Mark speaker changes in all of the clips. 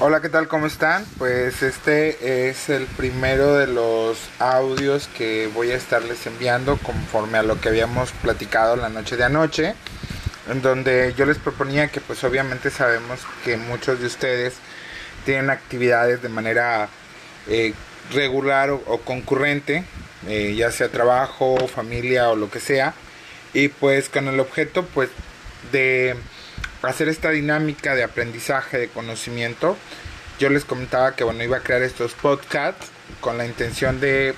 Speaker 1: Hola, ¿qué tal? ¿Cómo están? Pues este es el primero de los audios que voy a estarles enviando conforme a lo que habíamos platicado la noche de anoche, en donde yo les proponía que pues obviamente sabemos que muchos de ustedes tienen actividades de manera eh, regular o, concurrente, eh, ya sea trabajo, familia o lo que sea, y pues con el objeto pues de hacer esta dinámica de aprendizaje, de conocimiento, yo les comentaba que bueno, iba a crear estos podcasts con la intención de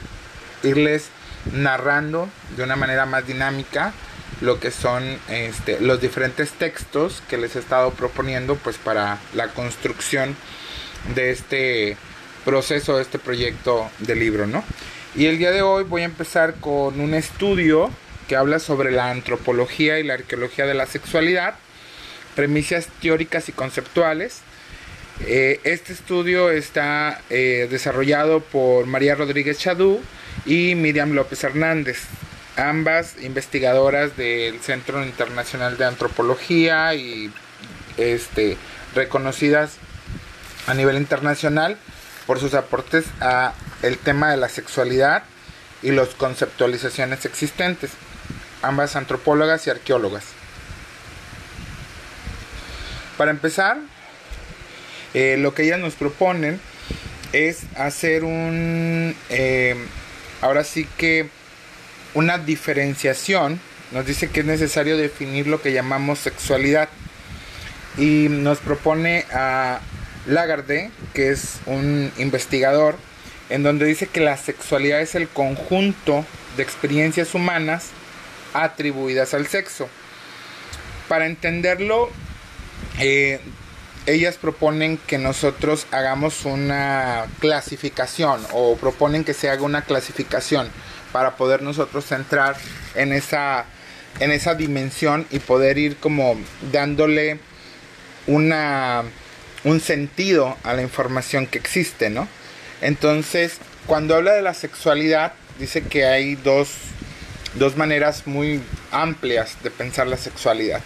Speaker 1: irles narrando de una manera más dinámica lo que son este, los diferentes textos que les he estado proponiendo pues para la construcción de este proceso, de este proyecto de libro, ¿no? Y el día de hoy voy a empezar con un estudio que habla sobre la antropología y la arqueología de la sexualidad premisas teóricas y conceptuales. Eh, este estudio está eh, desarrollado por María Rodríguez Chadú y Miriam López Hernández, ambas investigadoras del Centro Internacional de Antropología y este, reconocidas a nivel internacional por sus aportes a el tema de la sexualidad y las conceptualizaciones existentes, ambas antropólogas y arqueólogas. Para empezar, eh, lo que ellas nos proponen es hacer un, eh, ahora sí que una diferenciación, nos dice que es necesario definir lo que llamamos sexualidad y nos propone a Lagarde, que es un investigador, en donde dice que la sexualidad es el conjunto de experiencias humanas atribuidas al sexo. Para entenderlo, eh, ellas proponen que nosotros hagamos una clasificación o proponen que se haga una clasificación para poder nosotros entrar en esa en esa dimensión y poder ir como dándole una un sentido a la información que existe, ¿no? Entonces, cuando habla de la sexualidad, dice que hay dos, dos maneras muy amplias de pensar la sexualidad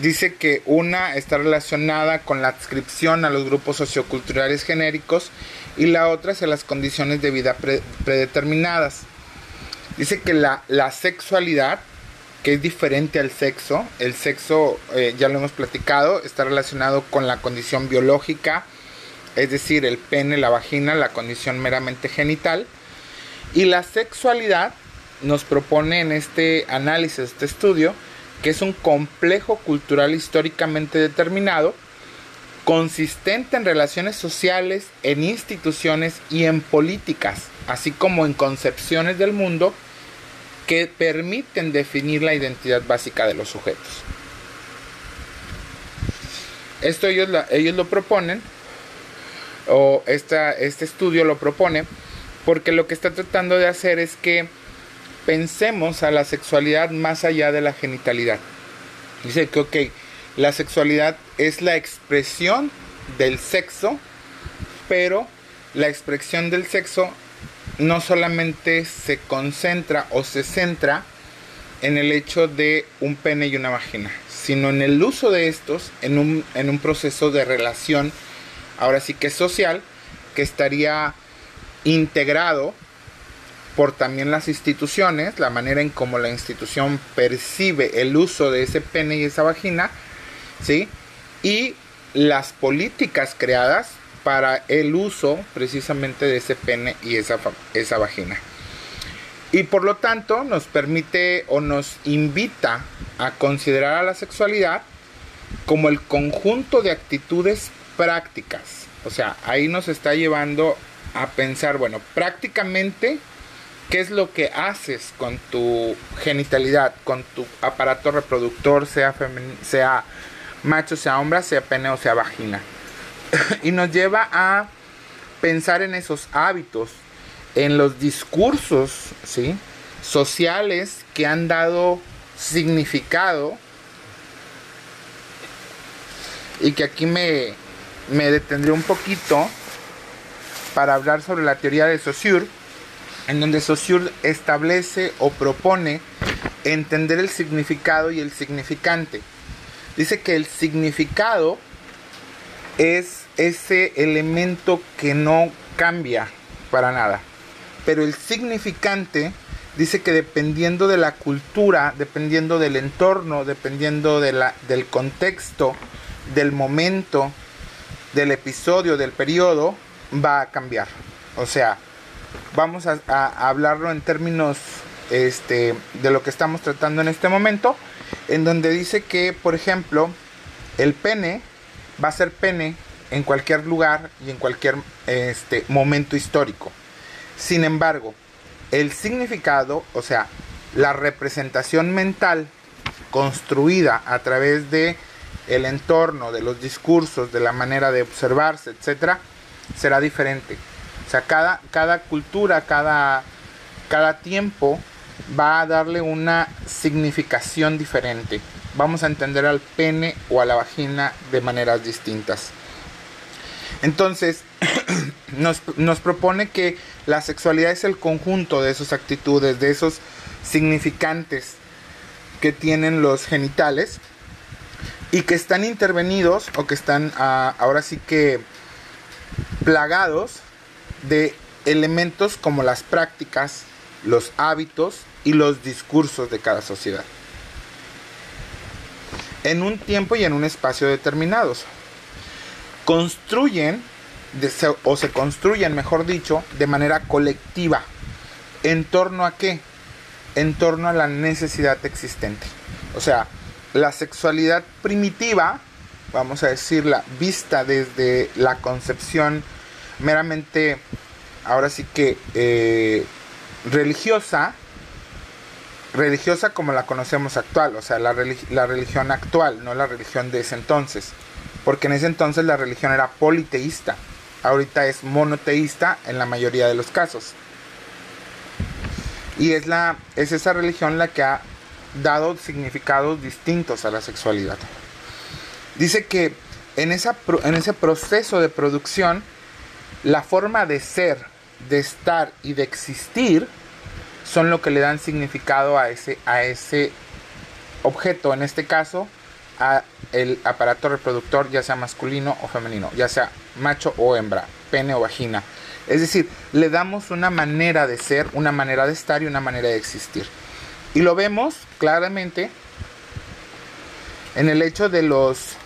Speaker 1: dice que una está relacionada con la adscripción a los grupos socioculturales genéricos y la otra es a las condiciones de vida predeterminadas. Dice que la, sexualidad, que es diferente al sexo, el sexo, eh, ya lo hemos platicado, está relacionado con la condición biológica, es decir, el pene, la vagina, la condición meramente genital. Y la sexualidad nos propone en este análisis, este estudio, que es un complejo cultural históricamente determinado, consistente en relaciones sociales, en instituciones y en políticas, así como en concepciones del mundo que permiten definir la identidad básica de los sujetos. Esto ellos, ellos lo proponen, o esta, este estudio lo propone, porque lo que está tratando de hacer es que pensemos a la sexualidad más allá de la genitalidad. Dice que, ok, la sexualidad es la expresión del sexo, pero la expresión del sexo no solamente se concentra o se centra en el hecho de un pene y una vagina, sino en el uso de estos en un, en un proceso de relación, ahora sí que social, que estaría integrado por también las instituciones, la manera en cómo la institución percibe el uso de ese pene y esa vagina, ¿sí? Y las políticas creadas para el uso precisamente de ese pene y esa, esa vagina. Y por lo tanto nos permite o nos invita a considerar a la sexualidad como el conjunto de actitudes prácticas. O sea, ahí nos está llevando a pensar, bueno, prácticamente qué es lo que haces con tu genitalidad, con tu aparato reproductor, sea, sea macho, sea hombre, sea pene o sea vagina. y nos lleva a pensar en esos hábitos, en los discursos ¿sí? sociales que han dado significado y que aquí me, me detendré un poquito para hablar sobre la teoría de Saussure en donde Saussure establece o propone entender el significado y el significante. Dice que el significado es ese elemento que no cambia para nada. Pero el significante dice que dependiendo de la cultura, dependiendo del entorno, dependiendo del contexto, del momento, del episodio, del periodo, va a cambiar. O sea, vamos a, hablarlo en términos este, de lo que estamos tratando en este momento, en donde dice que, por ejemplo, el pene va a ser pene en cualquier lugar y en cualquier este, momento histórico. Sin embargo, el significado, o sea, la representación mental construida a través de el entorno, de los discursos, de la manera de observarse, etcétera, será diferente. Cada, cada cultura, cada, cada tiempo va a darle una significación diferente. Vamos a entender al pene o a la vagina de maneras distintas. Entonces, nos, nos, propone que la sexualidad es el conjunto de esas actitudes, de esos significantes que tienen los genitales y que están intervenidos o que están ah, ahora sí que plagados de elementos como las prácticas, los hábitos y los discursos de cada sociedad. En un tiempo y en un espacio determinados. Construyen, o se construyen, mejor dicho, de manera colectiva. ¿En torno a qué? En torno a la necesidad existente. O sea, la sexualidad primitiva, vamos a decirla, vista desde la concepción meramente, ahora sí que eh, religiosa, religiosa como la conocemos actual, o sea, la, la religión actual, no la religión de ese entonces, porque en ese entonces la religión era politeísta, ahorita es monoteísta en la mayoría de los casos. Y es, la, es esa religión la que ha dado significados distintos a la sexualidad. Dice que en, esa, en ese proceso de producción, la forma de ser, de estar y de existir son lo que le dan significado a ese, a ese objeto, en este caso, a el aparato reproductor, ya sea masculino o femenino, ya sea macho o hembra, pene o vagina. Es decir, le damos una manera de ser, una manera de estar y una manera de existir. Y lo vemos claramente en el hecho de los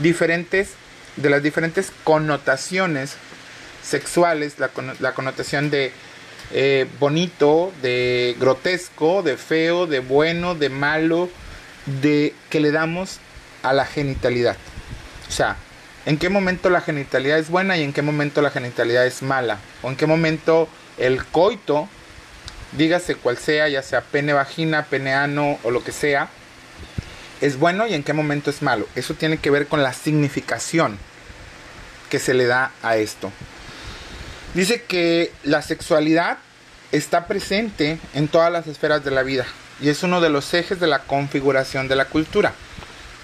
Speaker 1: diferentes de las diferentes connotaciones sexuales, la, connotación de eh, bonito, de grotesco, de feo, de bueno, de malo, de que le damos a la genitalidad. O sea, en qué momento la genitalidad es buena y en qué momento la genitalidad es mala. O en qué momento el coito, dígase cual sea, ya sea pene vagina, pene ano o lo que sea, es bueno y en qué momento es malo. Eso tiene que ver con la significación que se le da a esto. Dice que la sexualidad está presente en todas las esferas de la vida y es uno de los ejes de la configuración de la cultura.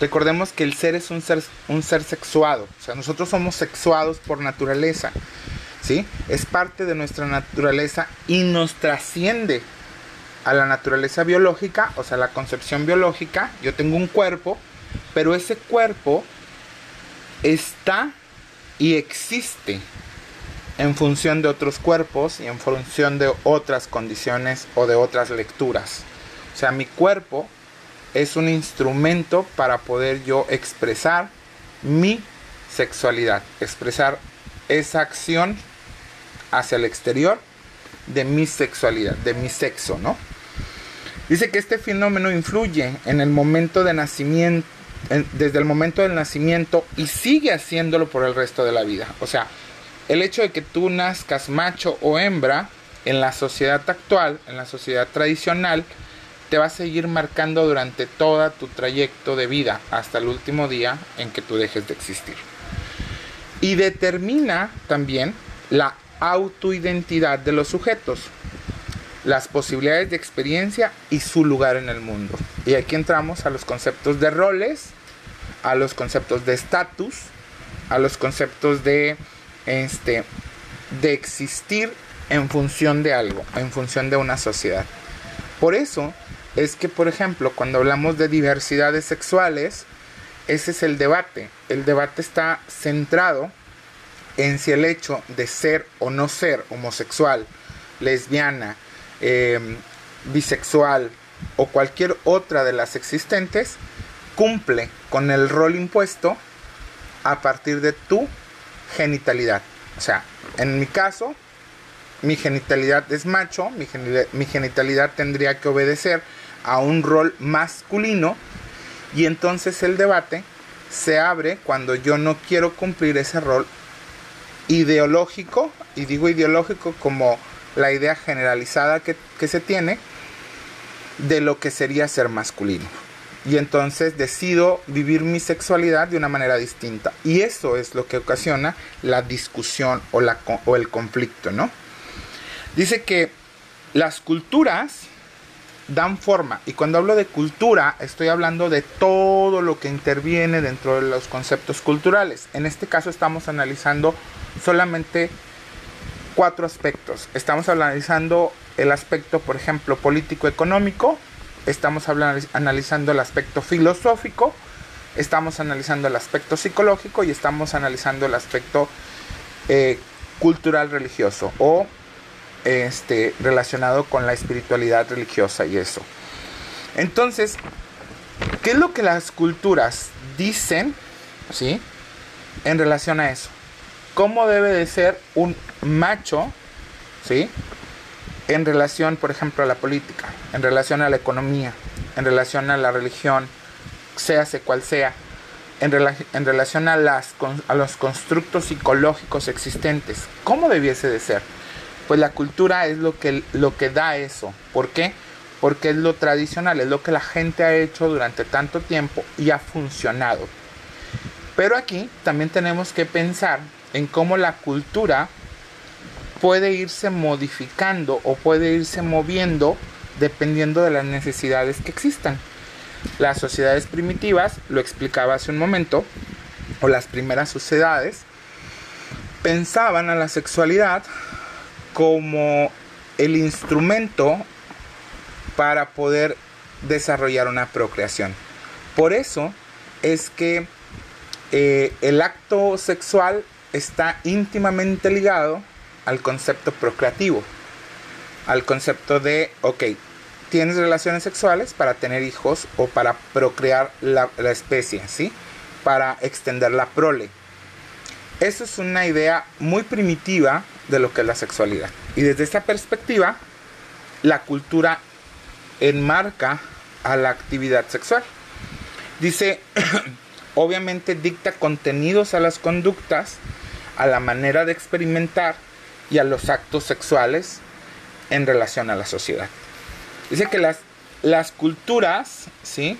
Speaker 1: Recordemos que el ser es un ser, un ser sexuado, o sea, nosotros somos sexuados por naturaleza, ¿sí? Es parte de nuestra naturaleza y nos trasciende a la naturaleza biológica, o sea, la concepción biológica. Yo tengo un cuerpo, pero ese cuerpo está y existe en función de otros cuerpos y en función de otras condiciones o de otras lecturas. O sea, mi cuerpo es un instrumento para poder yo expresar mi sexualidad, expresar esa acción hacia el exterior de mi sexualidad, de mi sexo, ¿no? Dice que este fenómeno influye en el momento de nacimiento, desde el momento del nacimiento y sigue haciéndolo por el resto de la vida. O sea, el hecho de que tú nazcas macho o hembra en la sociedad actual, en la sociedad tradicional, te va a seguir marcando durante todo tu trayecto de vida hasta el último día en que tú dejes de existir. Y determina también la autoidentidad de los sujetos, las posibilidades de experiencia y su lugar en el mundo. Y aquí entramos a los conceptos de roles, a los conceptos de estatus, a los conceptos de este de existir en función de algo, en función de una sociedad. Por eso es que, por ejemplo, cuando hablamos de diversidades sexuales, ese es el debate. El debate está centrado en si el hecho de ser o no ser homosexual, lesbiana, em, bisexual o cualquier otra de las existentes cumple con el rol impuesto a partir de tu genitalidad. O sea, en mi caso, mi genitalidad es macho, mi, mi genitalidad tendría que obedecer a un rol masculino y entonces el debate se abre cuando yo no quiero cumplir ese rol ideológico, y digo ideológico como la idea generalizada que, que se tiene de lo que sería ser masculino. Y entonces decido vivir mi sexualidad de una manera distinta. Y eso es lo que ocasiona la discusión o, la, o el conflicto, ¿no? Dice que las culturas dan forma. Y cuando hablo de cultura, estoy hablando de todo lo que interviene dentro de los conceptos culturales. En este caso estamos analizando solamente cuatro aspectos. Estamos analizando el aspecto, por ejemplo, político-económico, estamos analizando el aspecto filosófico, estamos analizando el aspecto psicológico y estamos analizando el aspecto eh, cultural religioso o este, relacionado con la espiritualidad religiosa y eso. Entonces, ¿qué es lo que las culturas dicen, ¿sí? En relación a eso. ¿Cómo debe de ser un macho, ¿sí? En relación, por ejemplo, a la política, en relación a la economía, en relación a la religión, sea cual sea, en, en relación a, las, a los constructos psicológicos existentes, ¿cómo debiese de ser? Pues la cultura es lo que, lo que da eso. ¿Por qué? Porque es lo tradicional, es lo que la gente ha hecho durante tanto tiempo y ha funcionado. Pero aquí también tenemos que pensar en cómo la cultura puede irse modificando o puede irse moviendo dependiendo de las necesidades que existan. Las sociedades primitivas, lo explicaba hace un momento, o las primeras sociedades, pensaban a la sexualidad como el instrumento para poder desarrollar una procreación. Por eso es que eh, el acto sexual está íntimamente ligado al concepto procreativo, al concepto de, ok, tienes relaciones sexuales para tener hijos o para procrear la, especie, ¿sí? Para extender la prole. Eso es una idea muy primitiva de lo que es la sexualidad. Y desde esta perspectiva, la cultura enmarca a la actividad sexual. Dice, obviamente dicta contenidos a las conductas, a la manera de experimentar y a los actos sexuales en relación a la sociedad. Dice que las, las culturas, ¿sí?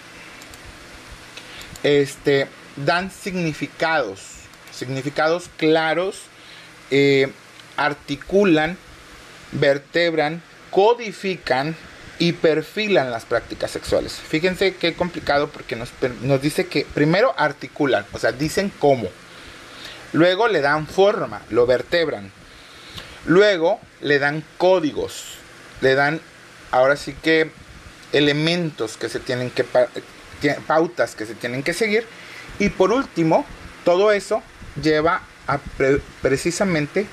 Speaker 1: Este, dan significados, significados claros, eh, articulan, vertebran, codifican y perfilan las prácticas sexuales. Fíjense qué complicado porque nos, nos dice que primero articulan, o sea, dicen cómo. Luego le dan forma, lo vertebran. Luego le dan códigos, le dan ahora sí que elementos que se tienen que pautas que se tienen que seguir y por último todo eso lleva a precisamente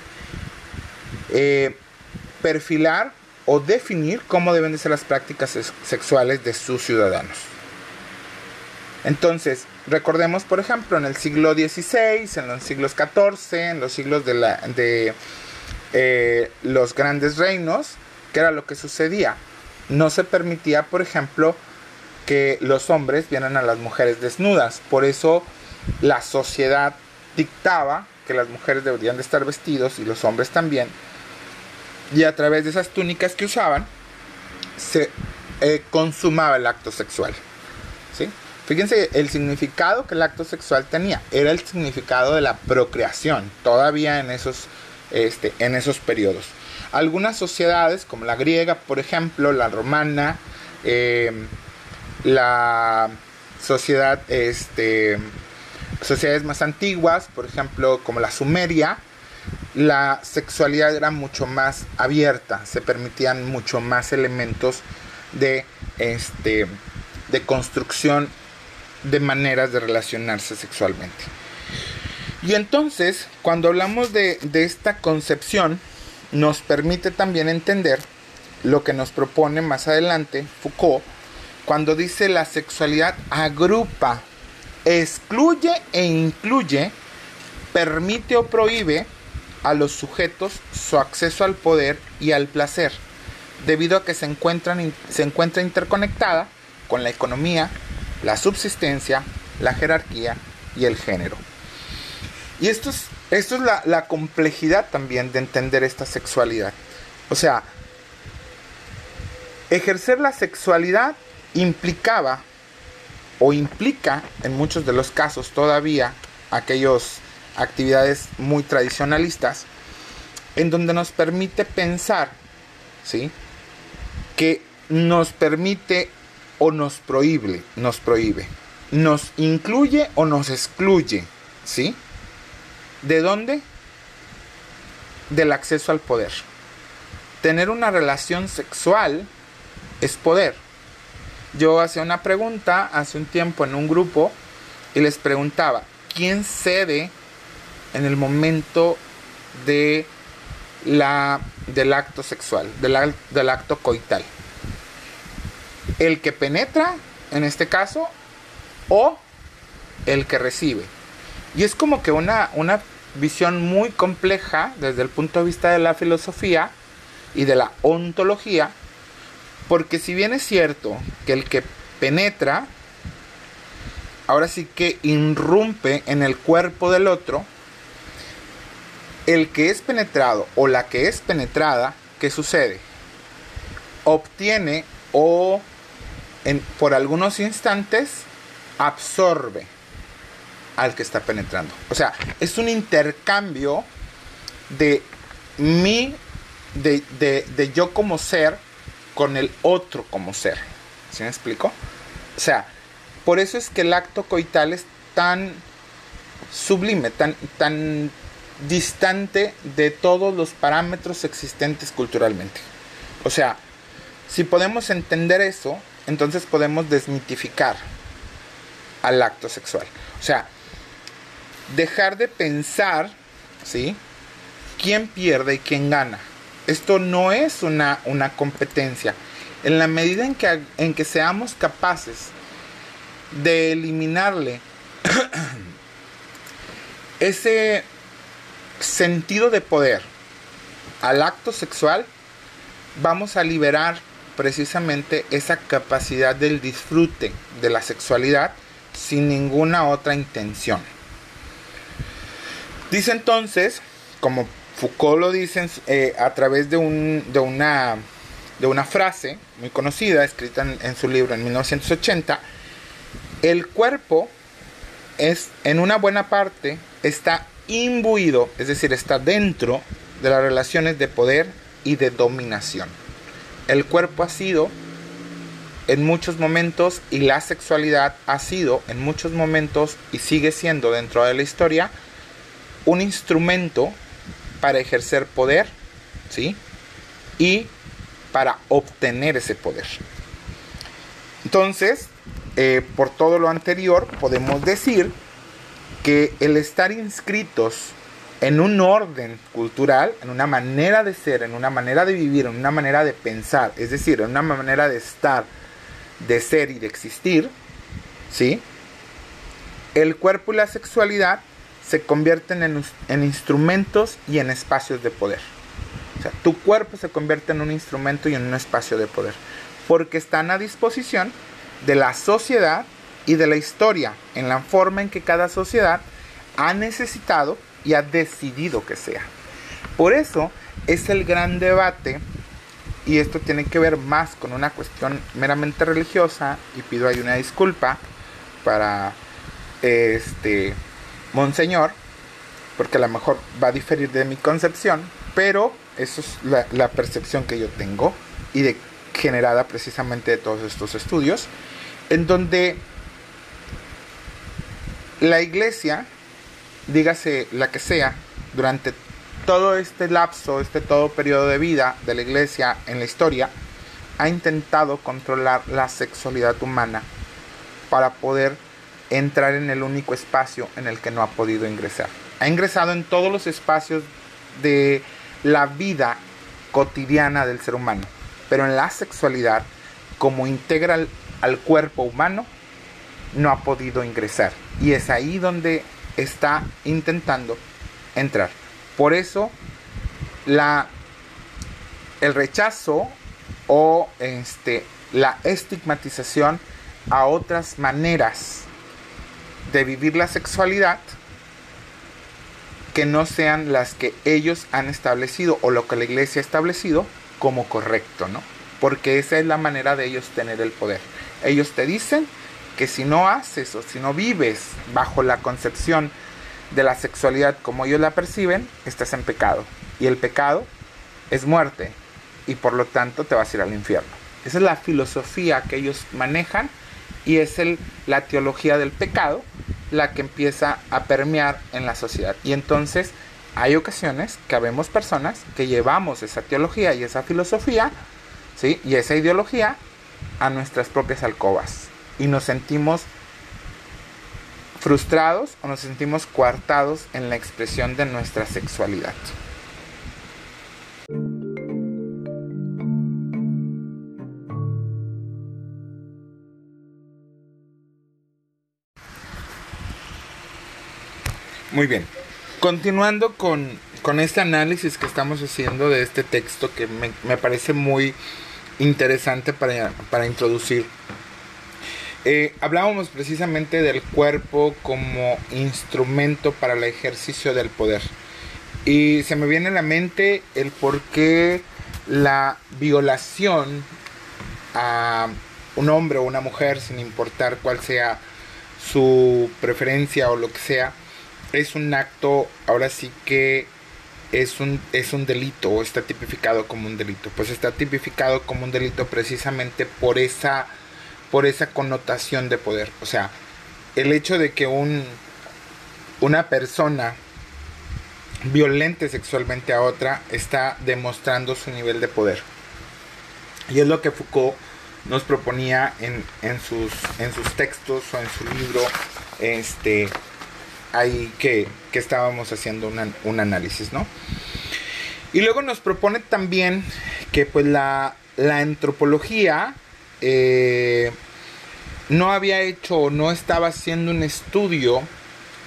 Speaker 1: eh, perfilar o definir cómo deben de ser las prácticas sexuales de sus ciudadanos. Entonces, recordemos, por ejemplo, en el siglo XVI, en los siglos XIV, en los siglos de, la, de eh, los grandes reinos, ¿qué era lo que sucedía? No se permitía, por ejemplo, que los hombres vieran a las mujeres desnudas. Por eso la sociedad dictaba que las mujeres deberían de estar vestidos y los hombres también y a través de esas túnicas que usaban se eh, consumaba el acto sexual. Fíjense el significado que el acto sexual tenía, era el significado de la procreación, todavía en esos, este, en esos periodos. Algunas sociedades, como la griega, por ejemplo, la romana, em, la sociedad, este, sociedades más antiguas, por ejemplo, como la sumeria, la sexualidad era mucho más abierta, se permitían mucho más elementos de, este, de construcción de maneras de relacionarse sexualmente. Y entonces, cuando hablamos de, de esta concepción, nos permite también entender lo que nos propone más adelante Foucault, cuando dice la sexualidad agrupa, excluye e incluye, permite o prohíbe a los sujetos su acceso al poder y al placer, debido a que se, encuentran, se encuentra interconectada con la economía, la subsistencia, la jerarquía y el género. Y esto es, esto es la, la complejidad también de entender esta sexualidad. O sea, ejercer la sexualidad implicaba o implica en muchos de los casos todavía aquellas actividades muy tradicionalistas en donde nos permite pensar, ¿sí? Que nos permite o nos prohíbe, nos prohíbe, nos incluye o nos excluye, ¿sí? ¿De dónde? Del acceso al poder. Tener una relación sexual es poder. Yo hacía una pregunta hace un tiempo en un grupo y les preguntaba, ¿quién cede en el momento de la, del acto sexual, del, del acto coital? ¿El que penetra, en este caso, o el que recibe? Y es como que una, una visión muy compleja desde el punto de vista de la filosofía y de la ontología, porque si bien es cierto que el que penetra, ahora sí que irrumpe en el cuerpo del otro, el que es penetrado o la que es penetrada, ¿qué sucede? Obtiene o por algunos instantes absorbe al que está penetrando. O sea, es un intercambio de mí, de, de, de yo como ser, con el otro como ser. ¿Sí me explico? O sea, por eso es que el acto coital es tan sublime, tan, tan distante de todos los parámetros existentes culturalmente. O sea, si podemos entender eso, entonces podemos desmitificar al acto sexual. O sea, dejar de pensar, ¿sí? ¿Quién pierde y quién gana? Esto no es una, una competencia. En la medida en que, en que seamos capaces de eliminarle ese sentido de poder al acto sexual, vamos a liberar precisamente esa capacidad del disfrute de la sexualidad sin ninguna otra intención. Dice entonces, como Foucault lo dice eh, a través de, un, de, una, de una frase muy conocida, escrita en, su libro en 1980, el cuerpo es, en una buena parte, está imbuido, es decir, está dentro de las relaciones de poder y de dominación. El cuerpo ha sido en muchos momentos y la sexualidad ha sido en muchos momentos y sigue siendo dentro de la historia un instrumento para ejercer poder, ¿sí? Y para obtener ese poder. Entonces, eh, por todo lo anterior, podemos decir que el estar inscritos en un orden cultural, en una manera de ser, en una manera de vivir, en una manera de pensar, es decir, en una manera de estar, de ser y de existir, ¿sí? El cuerpo y la sexualidad se convierten en, instrumentos y en espacios de poder. O sea, tu cuerpo se convierte en un instrumento y en un espacio de poder. Porque están a disposición de la sociedad y de la historia, en la forma en que cada sociedad ha necesitado y ha decidido que sea. Por eso es el gran debate, y esto tiene que ver más con una cuestión meramente religiosa, y pido ahí una disculpa para este Monseñor, porque a lo mejor va a diferir de mi concepción, pero eso es la, percepción que yo tengo y de, generada precisamente de todos estos estudios, en donde la iglesia, dígase la que sea, durante todo este lapso, este todo periodo de vida de la iglesia en la historia, ha intentado controlar la sexualidad humana para poder entrar en el único espacio en el que no ha podido ingresar. Ha ingresado en todos los espacios de la vida cotidiana del ser humano, pero en la sexualidad, como integral al cuerpo humano, no ha podido ingresar. Y es ahí donde está intentando entrar. Por eso la, el rechazo o este, la estigmatización a otras maneras de vivir la sexualidad que no sean las que ellos han establecido o lo que la iglesia ha establecido como correcto, ¿no? Porque esa es la manera de ellos tener el poder. Ellos te dicen que si no haces o si no vives bajo la concepción de la sexualidad como ellos la perciben, estás en pecado. Y el pecado es muerte y por lo tanto te vas a ir al infierno. Esa es la filosofía que ellos manejan y es el, la teología del pecado la que empieza a permear en la sociedad. Y entonces hay ocasiones que vemos personas que llevamos esa teología y esa filosofía y esa ideología a nuestras propias alcobas y nos sentimos frustrados o nos sentimos coartados en la expresión de nuestra sexualidad. Muy bien. Continuando con, este análisis que estamos haciendo de este texto que me, parece muy interesante para, para introducir eh, hablábamos precisamente del cuerpo como instrumento para el ejercicio del poder. Y se me viene a la mente el por qué la violación a un hombre o una mujer, sin importar cuál sea su preferencia o lo que sea, es un acto, ahora sí que es un, es un delito o está tipificado como un delito. Pues está tipificado como un delito precisamente por esa por esa connotación de poder. O sea, el hecho de que un, una persona violente sexualmente a otra está demostrando su nivel de poder. Y es lo que Foucault nos proponía en, sus, en sus textos o en su libro, este, ahí que, estábamos haciendo un análisis, ¿no? Y luego nos propone también que pues la, la antropología eh, no había hecho o no estaba haciendo un estudio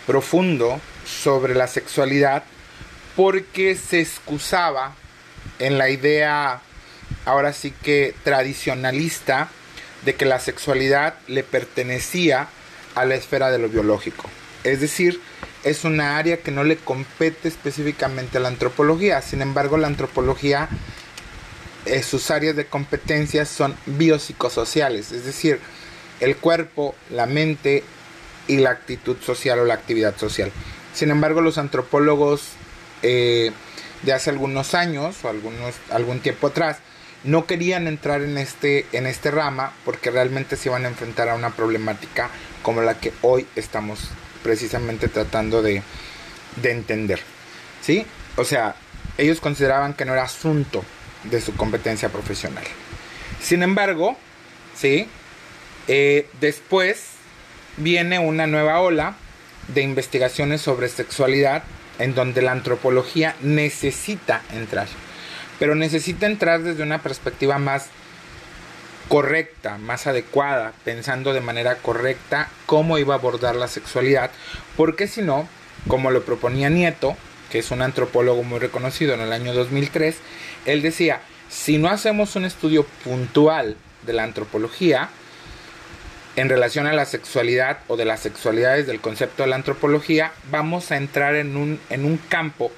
Speaker 1: profundo sobre la sexualidad porque se excusaba en la idea ahora sí que tradicionalista de que la sexualidad le pertenecía a la esfera de lo biológico. Es decir, es una área que no le compete específicamente a la antropología. Sin embargo, la antropología eh, sus áreas de competencia son biopsicosociales, es decir, el cuerpo, la mente y la actitud social o la actividad social. Sin embargo, los antropólogos eh, de hace algunos años o algún tiempo atrás no querían entrar en este, en este rama porque realmente se iban a enfrentar a una problemática como la que hoy estamos precisamente tratando de, de entender. ¿Sí? O sea, ellos consideraban que no era asunto de su competencia profesional. Sin embargo, ¿sí? Eh, después viene una nueva ola de investigaciones sobre sexualidad en donde la antropología necesita entrar, pero necesita entrar desde una perspectiva más correcta, más adecuada, pensando de manera correcta cómo iba a abordar la sexualidad, porque si no, como lo proponía Nieto, que es un antropólogo muy reconocido en el año 2003, él decía, si no hacemos un estudio puntual de la antropología en relación a la sexualidad o de las sexualidades del concepto de la antropología, vamos a entrar en un, en un campo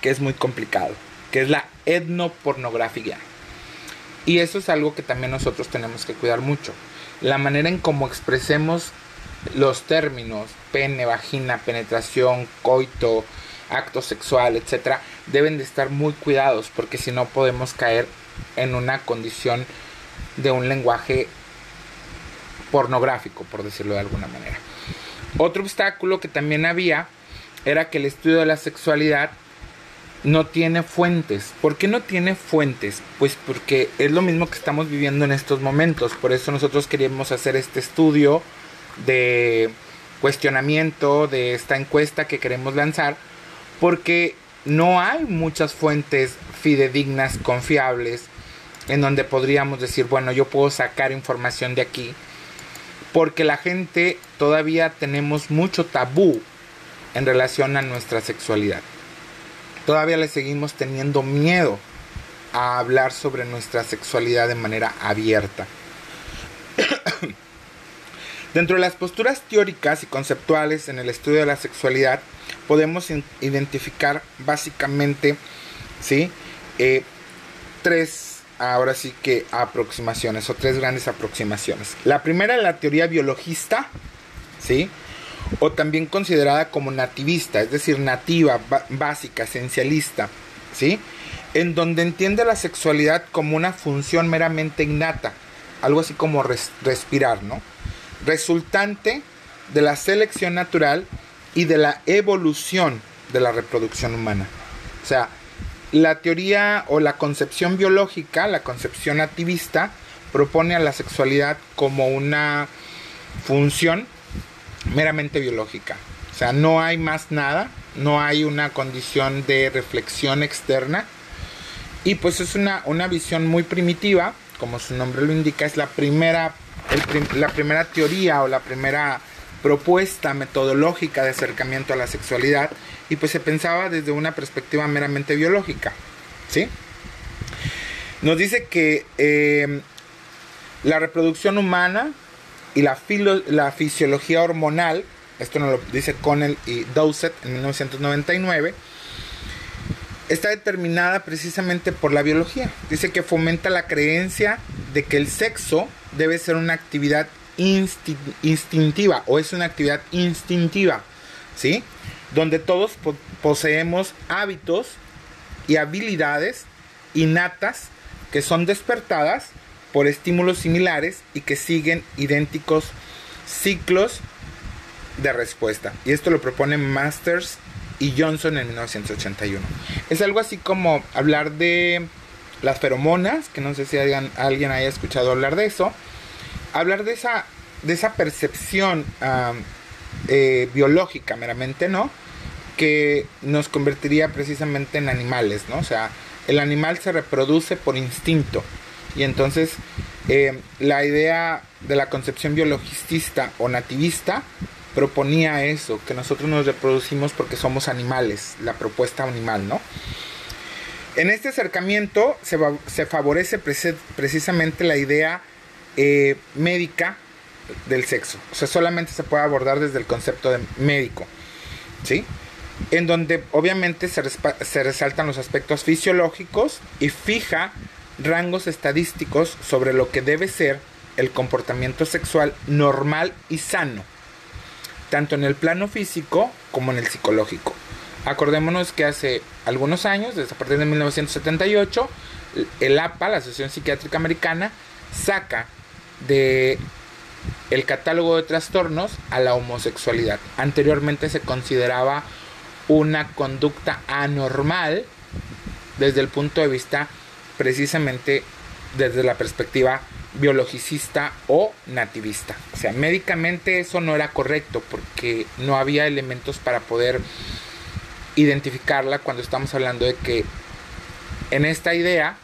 Speaker 1: que es muy complicado, que es la etnopornografía. Y eso es algo que también nosotros tenemos que cuidar mucho. La manera en cómo expresemos los términos pene, vagina, penetración, coito, acto sexual, etcétera, deben de estar muy cuidados porque si no podemos caer en una condición de un lenguaje pornográfico, por decirlo de alguna manera. Otro obstáculo que también había era que el estudio de la sexualidad no tiene fuentes. ¿Por qué no tiene fuentes? Pues porque es lo mismo que estamos viviendo en estos momentos. Por eso nosotros queríamos hacer este estudio de cuestionamiento de esta encuesta que queremos lanzar, porque no hay muchas fuentes fidedignas, confiables, en donde podríamos decir, bueno, yo puedo sacar información de aquí, porque la gente todavía tenemos mucho tabú en relación a nuestra sexualidad. Todavía le seguimos teniendo miedo a hablar sobre nuestra sexualidad de manera abierta. Dentro de las posturas teóricas y conceptuales en el estudio de la sexualidad, podemos identificar básicamente ¿sí? Eh, tres, ahora sí que aproximaciones o tres grandes aproximaciones. La primera es la teoría biologista, ¿sí? o también considerada como nativista, es decir, nativa, básica, esencialista, ¿sí? en donde entiende la sexualidad como una función meramente innata, algo así como respirar, ¿no? Resultante de la selección natural y de la evolución de la reproducción humana. O sea, la teoría o la concepción biológica, la concepción nativista, propone a la sexualidad como una función meramente biológica. O sea, no hay más nada, no hay una condición de reflexión externa, y pues es una, una visión muy primitiva, como su nombre lo indica, es la primera, la primera teoría o la primera propuesta metodológica de acercamiento a la sexualidad y pues se pensaba desde una perspectiva meramente biológica. ¿sí? Nos dice que eh, la reproducción humana y la, la fisiología hormonal, esto nos lo dice Connell y Dowsett en 1999, está determinada precisamente por la biología. Dice que fomenta la creencia de que el sexo debe ser una actividad instintiva o es una actividad instintiva, ¿sí? Donde todos poseemos hábitos y habilidades innatas que son despertadas por estímulos similares y que siguen idénticos ciclos de respuesta. Y esto lo propone Masters y Johnson en 1981. Es algo así como hablar de las feromonas, que no sé si alguien haya escuchado hablar de eso. Hablar de esa, de esa percepción eh, biológica meramente, ¿no? Que nos convertiría precisamente en animales, ¿no? O sea, el animal se reproduce por instinto. Y entonces eh, la idea de la concepción biologicista o nativista proponía eso, que nosotros nos reproducimos porque somos animales, la propuesta animal, ¿no? En este acercamiento se, favorece precisamente la idea eh, médica del sexo. O sea, solamente se puede abordar desde el concepto de médico, ¿sí? En donde obviamente se, se resaltan los aspectos fisiológicos y fija rangos estadísticos sobre lo que debe ser el comportamiento sexual normal y sano tanto en el plano físico como en el psicológico. Acordémonos que hace algunos años, desde a partir de 1978, el APA, la Asociación Psiquiátrica Americana, saca de el catálogo de trastornos a la homosexualidad. Anteriormente se consideraba una conducta anormal desde el punto de vista precisamente desde la perspectiva biologicista o nativista. O sea, médicamente eso no era correcto porque no había elementos para poder identificarla cuando estamos hablando de que en esta idea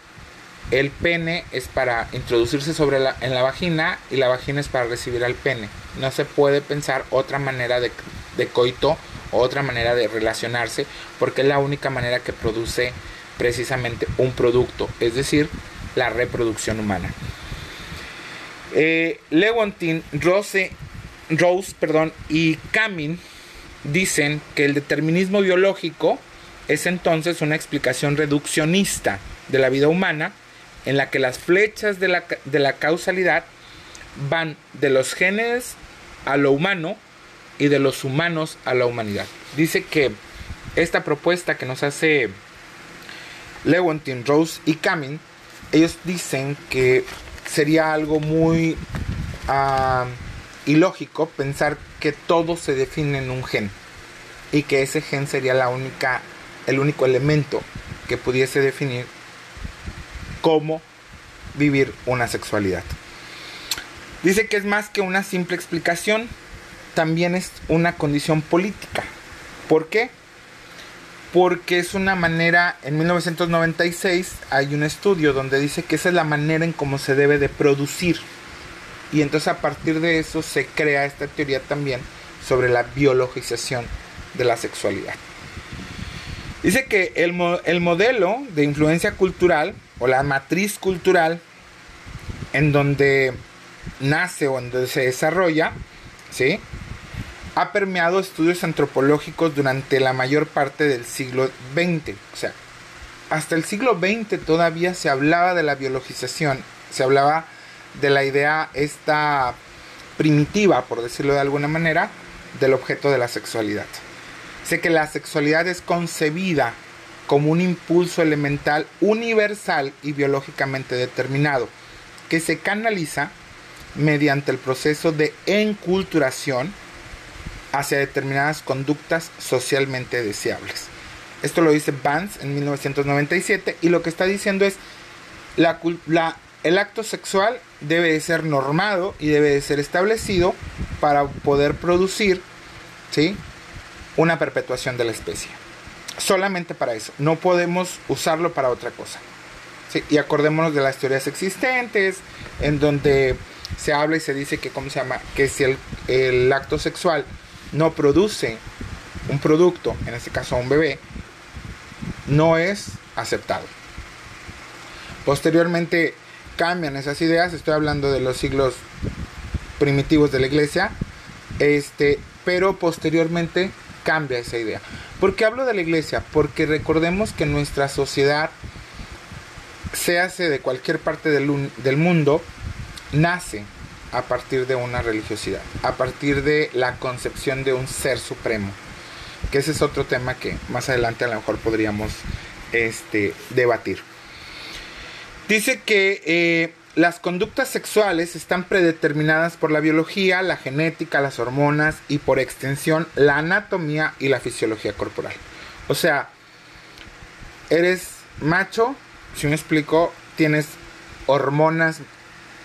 Speaker 1: el pene es para introducirse sobre la, en la vagina y la vagina es para recibir al pene. No se puede pensar otra manera de, de coito o otra manera de relacionarse porque es la única manera que produce precisamente un producto, es decir, la reproducción humana. Eh, Lewontin, Rose, Rose perdón, y Camin dicen que el determinismo biológico es entonces una explicación reduccionista de la vida humana en la que las flechas de la, de la causalidad van de los genes a lo humano y de los humanos a la humanidad. Dice que esta propuesta que nos hace Lewontin, Rose y Camin, ellos dicen que sería algo muy ilógico pensar que todo se define en un gen y que ese gen sería la única, el único elemento que pudiese definir cómo vivir una sexualidad. Dice que es más que una simple explicación, también es una condición política. ¿Por qué? Porque es una manera, en 1996 hay un estudio donde dice que esa es la manera en cómo se debe de producir. Y entonces a partir de eso se crea esta teoría también sobre la biologización de la sexualidad. Dice que el, el modelo de influencia cultural o la matriz cultural en donde nace o en donde se desarrolla, ¿sí? ha permeado estudios antropológicos durante la mayor parte del siglo XX. O sea, hasta el siglo XX todavía se hablaba de la biologización, se hablaba de la idea esta primitiva, por decirlo de alguna manera, del objeto de la sexualidad. Sé que la sexualidad es concebida como un impulso elemental universal y biológicamente determinado, que se canaliza mediante el proceso de enculturación hacia determinadas conductas socialmente deseables. Esto lo dice Vance en 1997 y lo que está diciendo es la, el acto sexual debe de ser normado y debe de ser establecido para poder producir ¿sí? una perpetuación de la especie. Solamente para eso. No podemos usarlo para otra cosa. Y acordémonos de las teorías existentes, en donde se habla y se dice que, ¿cómo se llama? Que si el, el acto sexual no produce un producto, en este caso un bebé, no es aceptado. Posteriormente cambian esas ideas, estoy hablando de los siglos primitivos de la iglesia, este, pero posteriormente cambia esa idea. ¿Por qué hablo de la iglesia? Porque recordemos que nuestra sociedad, se hace de cualquier parte del, mundo, nace a partir de una religiosidad, a partir de la concepción de un ser supremo, que ese es otro tema que más adelante a lo mejor podríamos este, debatir. Dice que eh, las conductas sexuales están predeterminadas por la biología, la genética, las hormonas y por extensión la anatomía y la fisiología corporal. O sea, eres macho, si me explico, tienes hormonas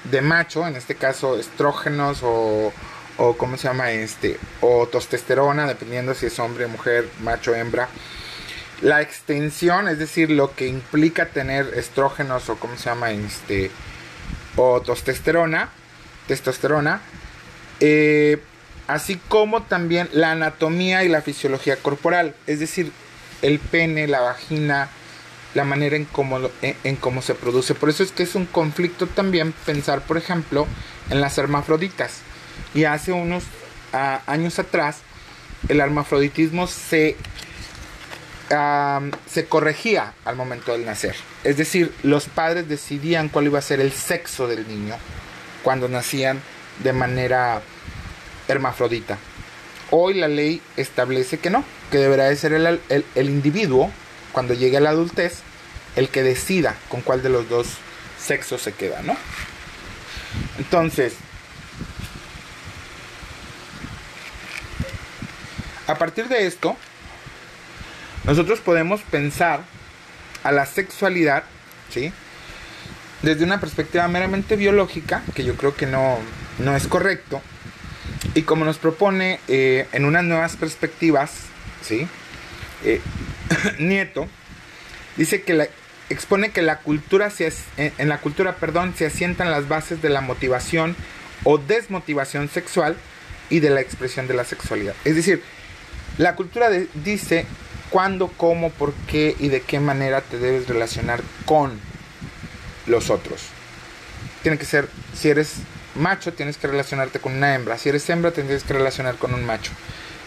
Speaker 1: de macho, en este caso estrógenos o, o ¿cómo se llama este? O testosterona, dependiendo si es hombre, mujer, macho, hembra. La extensión, es decir, lo que implica tener estrógenos o ¿cómo se llama este? O testosterona, testosterona. Eh, así como también la anatomía y la fisiología corporal, es decir, el pene, la vagina, la manera en cómo, en, cómo se produce. Por eso es que es un conflicto también pensar, por ejemplo, en las hermafroditas. Y hace unos años atrás, el hermafroditismo se, se corregía al momento del nacer. Es decir, los padres decidían cuál iba a ser el sexo del niño cuando nacían de manera hermafrodita. Hoy la ley establece que no, que deberá de ser el, el individuo cuando llegue a la adultez, el que decida con cuál de los dos sexos se queda, ¿no? Entonces, a partir de esto, nosotros podemos pensar a la sexualidad, ¿sí? Desde una perspectiva meramente biológica, que yo creo que no, no es correcto, y como nos propone eh, en unas nuevas perspectivas, ¿sí? Eh, Nieto dice que la, expone que la cultura se, en la cultura perdón, se asientan las bases de la motivación o desmotivación sexual y de la expresión de la sexualidad. Es decir, la cultura dice cuándo, cómo, por qué y de qué manera te debes relacionar con los otros. Tiene que ser, si eres macho, tienes que relacionarte con una hembra. Si eres hembra, tienes que relacionar con un macho.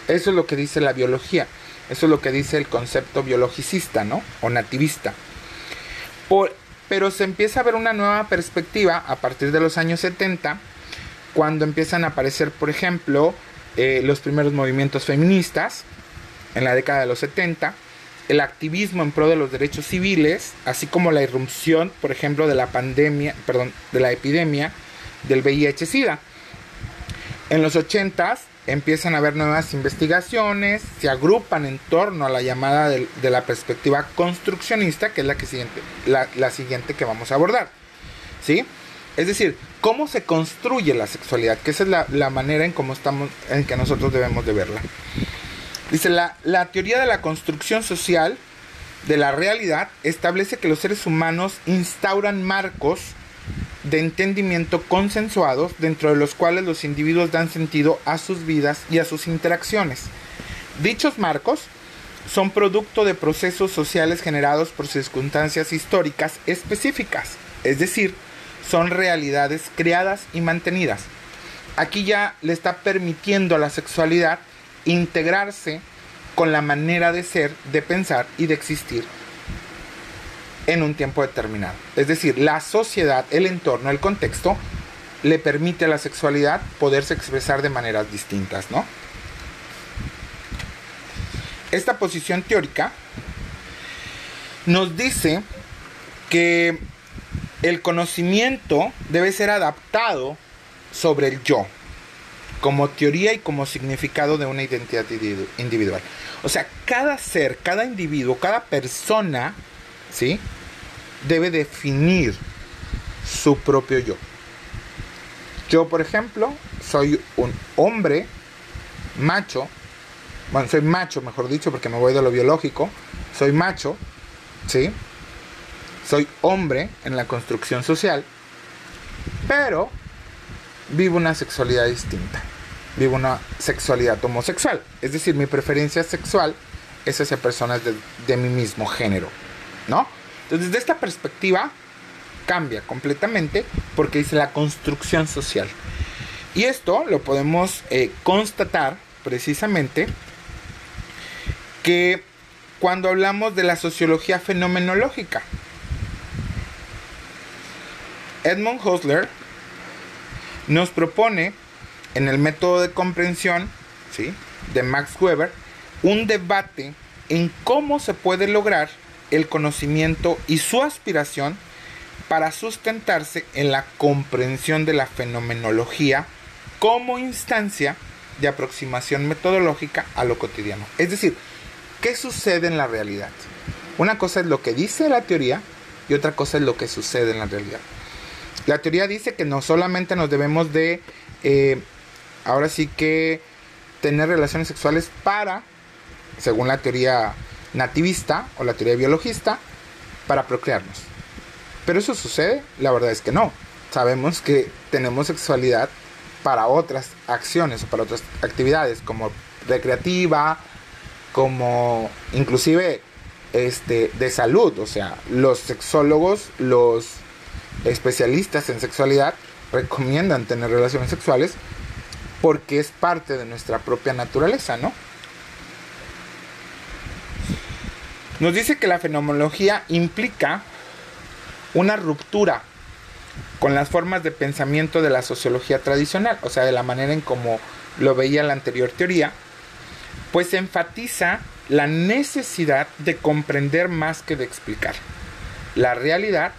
Speaker 1: Eso es lo que dice la biología. Eso es lo que dice el concepto biologicista, ¿no? O nativista. pero se empieza a ver una nueva perspectiva a partir de los años 70, cuando empiezan a aparecer, por ejemplo, eh, los primeros movimientos feministas, en la década de los 70, el activismo en pro de los derechos civiles, así como la irrupción, por ejemplo, de la pandemia, perdón, de la epidemia del VIH-Sida. En los 80 empiezan a haber nuevas investigaciones, se agrupan en torno a la llamada de, la perspectiva construccionista, que es la, que siguiente, la, siguiente que vamos a abordar. ¿Sí? Es decir, cómo se construye la sexualidad, que esa es la, manera en cómo estamos, en que nosotros debemos de verla. Dice, la, la teoría de la construcción social de la realidad establece que los seres humanos instauran marcos de entendimiento consensuados dentro de los cuales los individuos dan sentido a sus vidas y a sus interacciones. Dichos marcos son producto de procesos sociales generados por circunstancias históricas específicas, es decir, son realidades creadas y mantenidas. Aquí ya le está permitiendo a la sexualidad integrarse con la manera de ser, de pensar y de existir en un tiempo determinado. Es decir, la sociedad, el entorno, el contexto le permite a la sexualidad poderse expresar de maneras distintas, ¿no? Esta posición teórica nos dice que el conocimiento debe ser adaptado sobre el yo, como teoría y como significado de una identidad individual. O sea, cada ser, cada individuo, cada persona, ¿sí? Debe definir su propio yo. Yo, por ejemplo, soy un hombre macho, bueno, soy macho, mejor dicho, porque me voy de lo biológico, soy macho, ¿sí? Soy hombre en la construcción social, pero vivo una sexualidad distinta vivo una sexualidad homosexual. Es decir, mi preferencia sexual es hacia personas de, mi mismo género. ¿No? Entonces, desde esta perspectiva cambia completamente porque dice la construcción social. Y esto lo podemos eh, constatar precisamente que cuando hablamos de la sociología fenomenológica. Edmund Husserl nos propone en el método de comprensión ¿sí? de Max Weber un debate en cómo se puede lograr el conocimiento y su aspiración para sustentarse en la comprensión de la fenomenología como instancia de aproximación metodológica a lo cotidiano. Es decir, ¿qué sucede en la realidad? Una cosa es lo que dice la teoría y otra cosa es lo que sucede en la realidad. La teoría dice que no solamente nos debemos de eh, ahora sí que tener relaciones sexuales para, según la teoría nativista o la teoría biologista, para procrearnos. Pero eso sucede, la verdad es que no. Sabemos que tenemos sexualidad para otras acciones o para otras actividades como recreativa, como inclusive este de salud, o sea, los sexólogos, los especialistas en sexualidad recomiendan tener relaciones sexuales porque es parte de nuestra propia naturaleza, ¿no? Nos dice que la fenomenología implica una ruptura con las formas de pensamiento de la sociología tradicional, o sea, de la manera en como lo veía la anterior teoría, pues enfatiza la necesidad de comprender más que de explicar la realidad,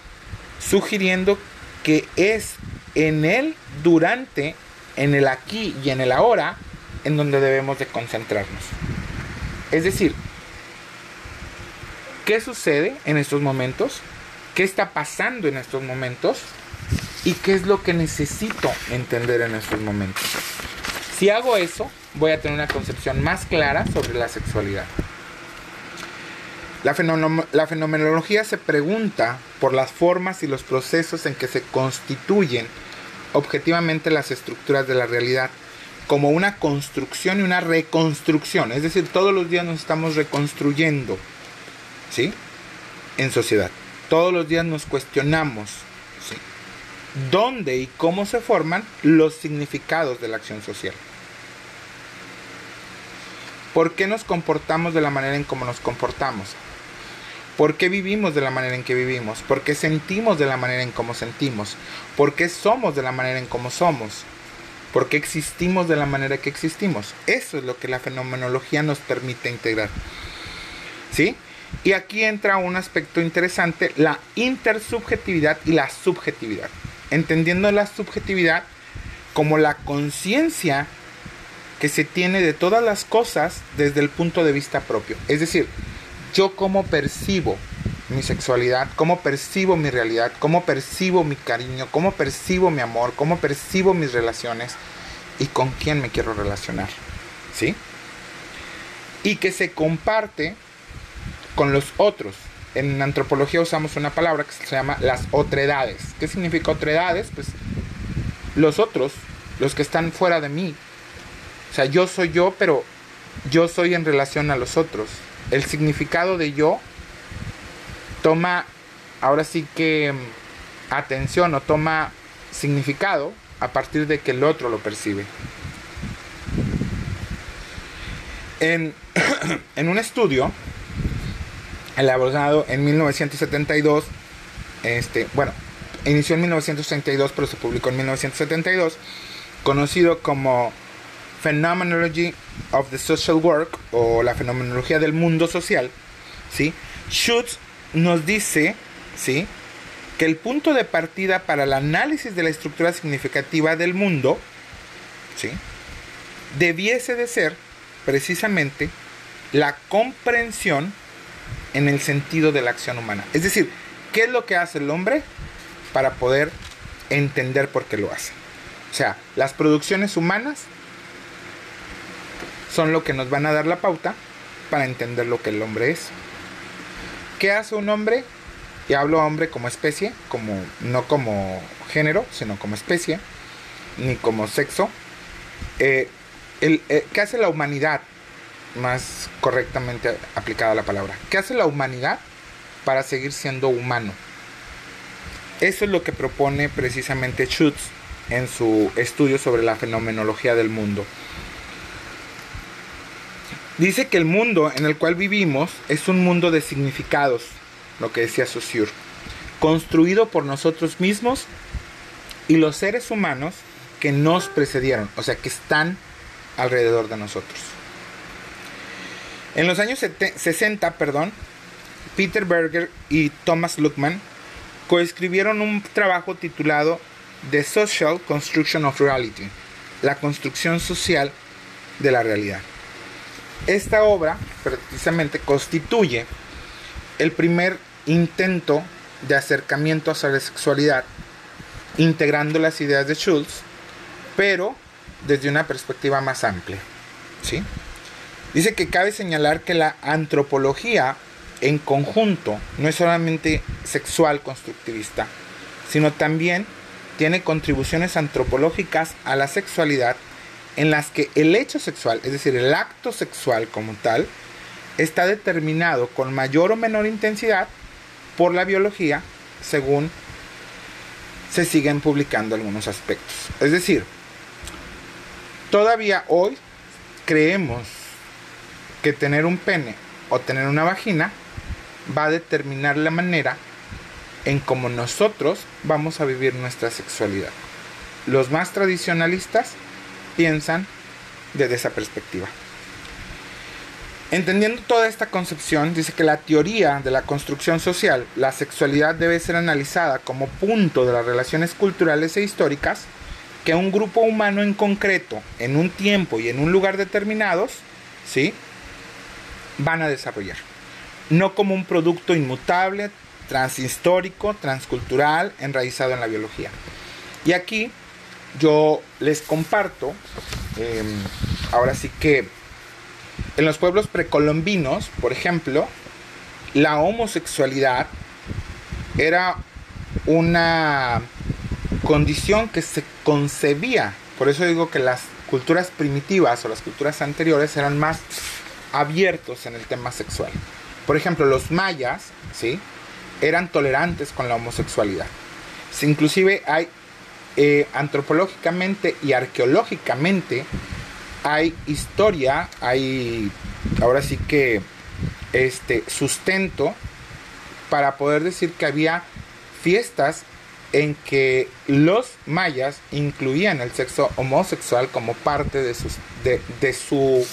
Speaker 1: sugiriendo que es en él, durante en el aquí y en el ahora en donde debemos de concentrarnos. Es decir, ¿qué sucede en estos momentos? ¿Qué está pasando en estos momentos? ¿Y qué es lo que necesito entender en estos momentos? Si hago eso, voy a tener una concepción más clara sobre la sexualidad. La, la, fenomenología se pregunta por las formas y los procesos en que se constituyen objetivamente las estructuras de la realidad como una construcción y una reconstrucción. Es decir, todos los días nos estamos reconstruyendo, ¿sí? En sociedad. Todos los días nos cuestionamos. ¿Dónde y cómo se forman los significados de la acción social? ¿Por qué nos comportamos de la manera en cómo nos comportamos? ¿Por qué vivimos de la manera en que vivimos? ¿Por qué sentimos de la manera en cómo sentimos? ¿Por qué somos de la manera en cómo somos? ¿Por qué existimos de la manera que existimos? Eso es lo que la fenomenología nos permite integrar. ¿Sí? Y aquí entra un aspecto interesante, la intersubjetividad y la subjetividad. Entendiendo la subjetividad como la conciencia que se tiene de todas las cosas desde el punto de vista propio. Es decir, yo cómo percibo mi sexualidad, cómo percibo mi realidad, cómo percibo mi cariño, cómo percibo mi amor, cómo percibo mis relaciones y con quién me quiero relacionar. ¿Sí? Y que se comparte con los otros. En antropología usamos una palabra que se llama las otredades. ¿Qué significa otredades? Pues los otros, los que están fuera de mí. O sea, yo soy yo, pero yo soy en relación a los otros. El significado de yo toma, ahora sí que atención o toma significado a partir de que el otro lo percibe. En, en un estudio elaborado en 1972, este, bueno, inició en 1932, pero se publicó en 1972, conocido como Phenomenology of the Social Work o la fenomenología del mundo social, ¿sí? Schutz nos dice, ¿sí? que el punto de partida para el análisis de la estructura significativa del mundo, ¿sí? debiese de ser precisamente la comprensión en el sentido de la acción humana. Es decir, ¿qué es lo que hace el hombre para poder entender por qué lo hace? O sea, las producciones humanas son lo que nos van a dar la pauta para entender lo que el hombre es. ¿Qué hace un hombre? Y hablo hombre como especie, como, no como género, sino como especie, ni como sexo. Eh, eh, ¿Qué hace la humanidad? Más correctamente aplicada la palabra. ¿Qué hace la humanidad para seguir siendo humano? Eso es lo que propone precisamente Schutz en su estudio sobre la fenomenología del mundo. Dice que el mundo en el cual vivimos es un mundo de significados, lo que decía Saussure, construido por nosotros mismos y los seres humanos que nos precedieron, o sea, que están alrededor de nosotros. En los años 60, perdón, Peter Berger y Thomas Luckman coescribieron un trabajo titulado The Social Construction of Reality, la construcción social de la realidad. Esta obra precisamente constituye el primer intento de acercamiento hacia la sexualidad, integrando las ideas de Schultz, pero desde una perspectiva más amplia. ¿sí? Dice que cabe señalar que la antropología en conjunto no es solamente sexual constructivista, sino también tiene contribuciones antropológicas a la sexualidad en las que el hecho sexual, es decir, el acto sexual como tal, está determinado con mayor o menor intensidad por la biología según se siguen publicando algunos aspectos. Es decir, todavía hoy creemos que tener un pene o tener una vagina va a determinar la manera en cómo nosotros vamos a vivir nuestra sexualidad. Los más tradicionalistas piensan desde esa perspectiva. Entendiendo toda esta concepción, dice que la teoría de la construcción social, la sexualidad debe ser analizada como punto de las relaciones culturales e históricas que un grupo humano en concreto, en un tiempo y en un lugar determinados, ¿sí? van a desarrollar. No como un producto inmutable, transhistórico, transcultural, enraizado en la biología. Y aquí yo les comparto, em, ahora sí que en los pueblos precolombinos, por ejemplo, la homosexualidad era una condición que se concebía, por eso digo que las culturas primitivas o las culturas anteriores eran más abiertos en el tema sexual. Por ejemplo, los mayas, ¿sí? Eran tolerantes con la homosexualidad. inclusive hay eh, antropológicamente y arqueológicamente hay historia, hay ahora sí que este sustento para poder decir que había fiestas en que los mayas incluían el sexo homosexual como parte de, de, su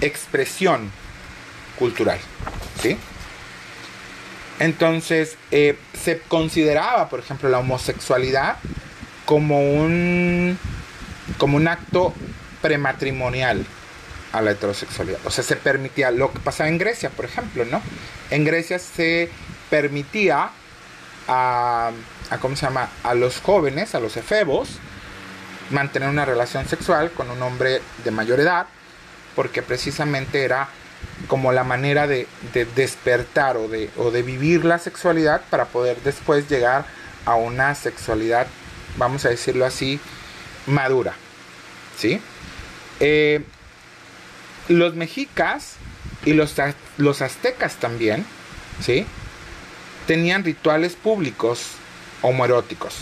Speaker 1: expresión cultural. ¿sí? Entonces, eh, se consideraba, por ejemplo, la homosexualidad como un, como un acto prematrimonial a la heterosexualidad. O sea, se permitía lo que pasaba en Grecia, por ejemplo, ¿no? En Grecia se permitía a, ¿cómo se llama? a los jóvenes, a los efebos, mantener una relación sexual con un hombre de mayor edad, porque precisamente era como la manera de, de despertar o de, o de vivir la sexualidad para poder después llegar a una sexualidad, vamos a decirlo así, madura. ¿Sí? Eh, los mexicas y los, los aztecas también, ¿sí? Tenían rituales públicos homoeróticos.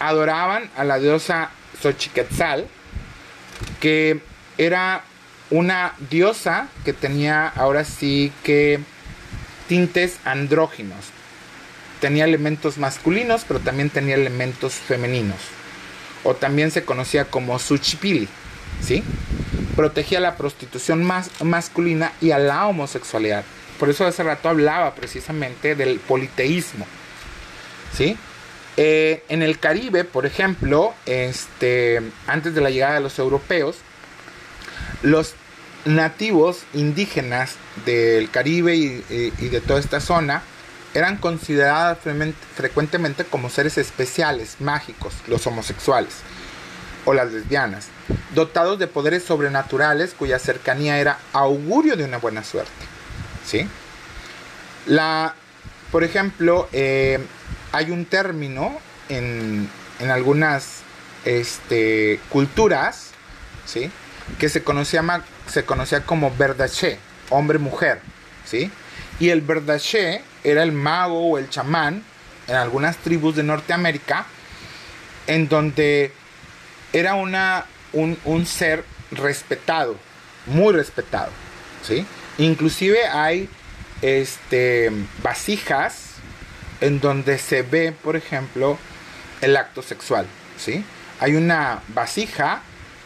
Speaker 1: Adoraban a la diosa Xochiquetzal, que era una diosa que tenía ahora sí que tintes andróginos. Tenía elementos masculinos, pero también tenía elementos femeninos. O también se conocía como Suchipili, ¿sí? Protegía la prostitución masculina y a la homosexualidad. Por eso hace rato hablaba precisamente del politeísmo, ¿sí? Eh, en el Caribe, por ejemplo, este, antes de la llegada de los europeos, los nativos indígenas del Caribe y, de toda esta zona eran considerados frecuentemente como seres especiales, mágicos, los homosexuales o las lesbianas, dotados de poderes sobrenaturales cuya cercanía era augurio de una buena suerte. ¿sí? La, por ejemplo, eh, hay un término en, en algunas este, culturas, ¿sí? que se conocía, se conocía como verdaché, hombre-mujer, ¿sí? Y el verdaché era el mago o el chamán en algunas tribus de Norteamérica, en donde era una, un, un ser respetado, muy respetado, ¿sí? Inclusive hay este, vasijas en donde se ve, por ejemplo, el acto sexual, ¿sí? Hay una vasija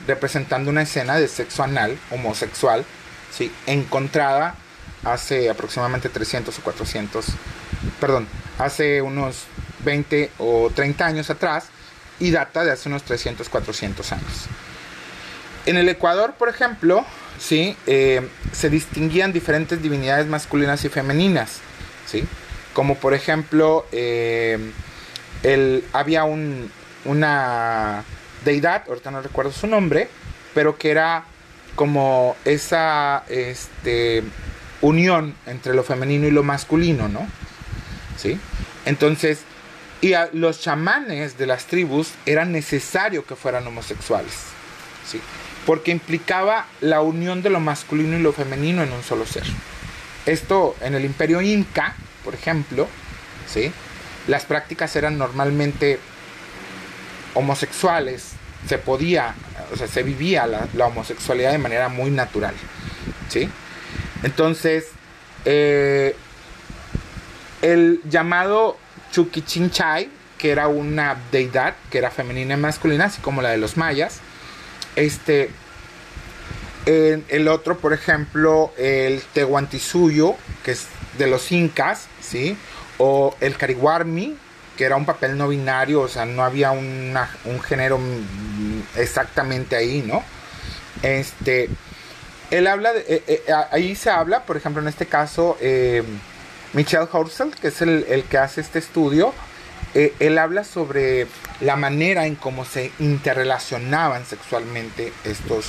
Speaker 1: representando una escena de sexo anal homosexual, ¿sí? encontrada hace aproximadamente 300 o 400, perdón, hace unos 20 o 30 años atrás y data de hace unos 300, 400 años. En el Ecuador, por ejemplo, ¿sí? Eh, se distinguían diferentes divinidades masculinas y femeninas, ¿sí? como por ejemplo, eh, el, había un, una deidad, ahorita no recuerdo su nombre, pero que era como esa este, unión entre lo femenino y lo masculino, ¿no? ¿Sí? Entonces, y a los chamanes de las tribus era necesario que fueran homosexuales, ¿sí? Porque implicaba la unión de lo masculino y lo femenino en un solo ser. Esto en el imperio inca, por ejemplo, ¿sí? Las prácticas eran normalmente homosexuales, se podía, o sea, se vivía la, homosexualidad de manera muy natural, ¿sí? Entonces, eh, el llamado Chuquichinchay, que era una deidad, que era femenina y masculina, así como la de los mayas, este, el otro, por ejemplo, el Tehuantisuyo, que es de los incas, ¿sí? O el Carihuarmi, que era un papel no binario, o sea, no había un género exactamente ahí, ¿no? Este, él habla, de, eh, eh, ahí se habla, por ejemplo, en este caso, eh, Michel Horsel, que es el, que hace este estudio, él habla sobre la manera en cómo se interrelacionaban sexualmente estos,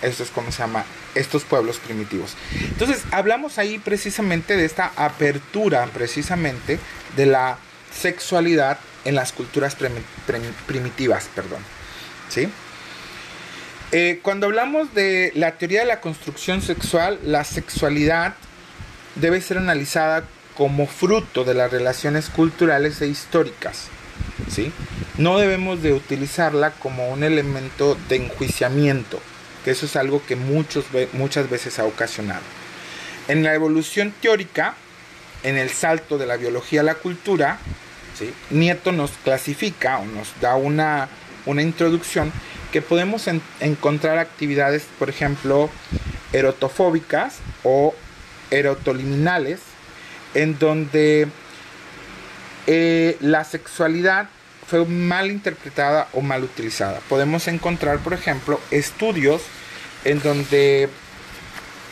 Speaker 1: estos, ¿cómo se llama? Estos pueblos primitivos. Entonces, hablamos ahí precisamente de esta apertura, precisamente, de la sexualidad en las culturas primitivas, perdón. ¿Sí? Eh, cuando hablamos de la teoría de la construcción sexual, la sexualidad debe ser analizada como fruto de las relaciones culturales e históricas. ¿sí? No debemos de utilizarla como un elemento de enjuiciamiento, que eso es algo que muchos, muchas veces ha ocasionado. En la evolución teórica, en el salto de la biología a la cultura, Nieto nos clasifica o nos da una, una introducción que podemos encontrar actividades, por ejemplo, erotofóbicas o erotoliminales, en donde eh, la sexualidad fue mal interpretada o mal utilizada. Podemos encontrar, por ejemplo, estudios en donde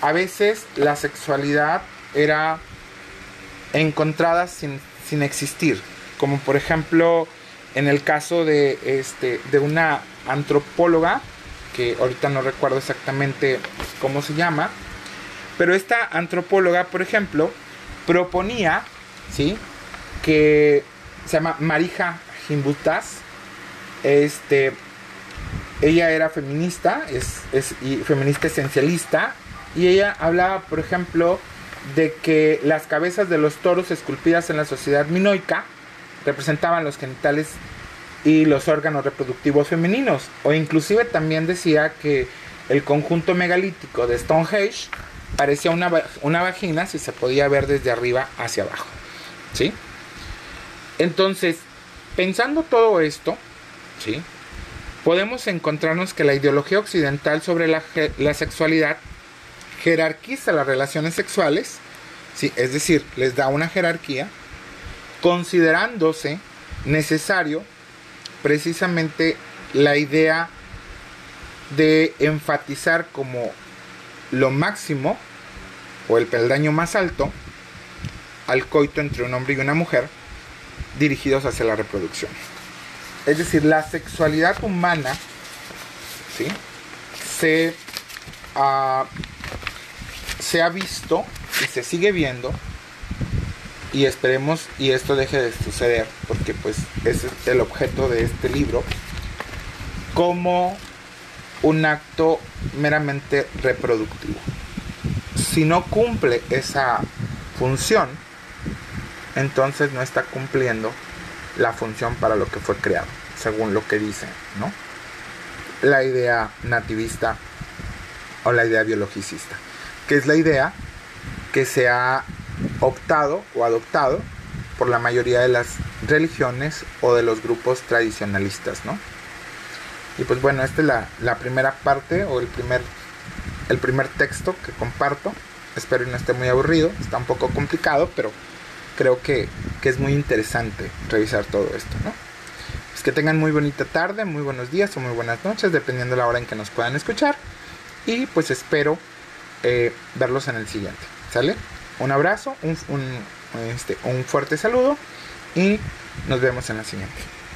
Speaker 1: a veces la sexualidad era encontradas sin, sin existir, como por ejemplo en el caso de, este, de una antropóloga, que ahorita no recuerdo exactamente cómo se llama, pero esta antropóloga, por ejemplo, proponía, ¿sí? Que se llama Marija Jimbutas, este, ella era feminista, es, es y feminista esencialista, y ella hablaba, por ejemplo, de que las cabezas de los toros esculpidas en la sociedad minoica representaban los genitales y los órganos reproductivos femeninos. O inclusive también decía que el conjunto megalítico de Stonehenge parecía una, una vagina si se podía ver desde arriba hacia abajo. ¿Sí? Entonces, pensando todo esto, ¿sí? Podemos encontrarnos que la ideología occidental sobre la, la sexualidad jerarquiza las relaciones sexuales, ¿sí? es decir, les da una jerarquía, considerándose necesario precisamente la idea de enfatizar como lo máximo o el peldaño más alto al coito entre un hombre y una mujer dirigidos hacia la reproducción. Es decir, la sexualidad humana ¿sí? se, uh, se ha visto y se sigue viendo y esperemos y esto deje de suceder porque pues ese es el objeto de este libro como un acto meramente reproductivo. Si no cumple esa función entonces no está cumpliendo la función para lo que fue creado según lo que dice no la idea nativista o la idea biologicista que es la idea que se ha optado o adoptado por la mayoría de las religiones o de los grupos tradicionalistas, ¿no? Y pues bueno, esta es la, primera parte o el primer, el primer texto que comparto. Espero que no esté muy aburrido, está un poco complicado, pero creo que, que es muy interesante revisar todo esto, ¿no? Pues que tengan muy bonita tarde, muy buenos días o muy buenas noches, dependiendo de la hora en que nos puedan escuchar. Y pues espero eh, verlos en el siguiente. ¿Sale? Un abrazo, un, este, un fuerte saludo y nos vemos en la siguiente.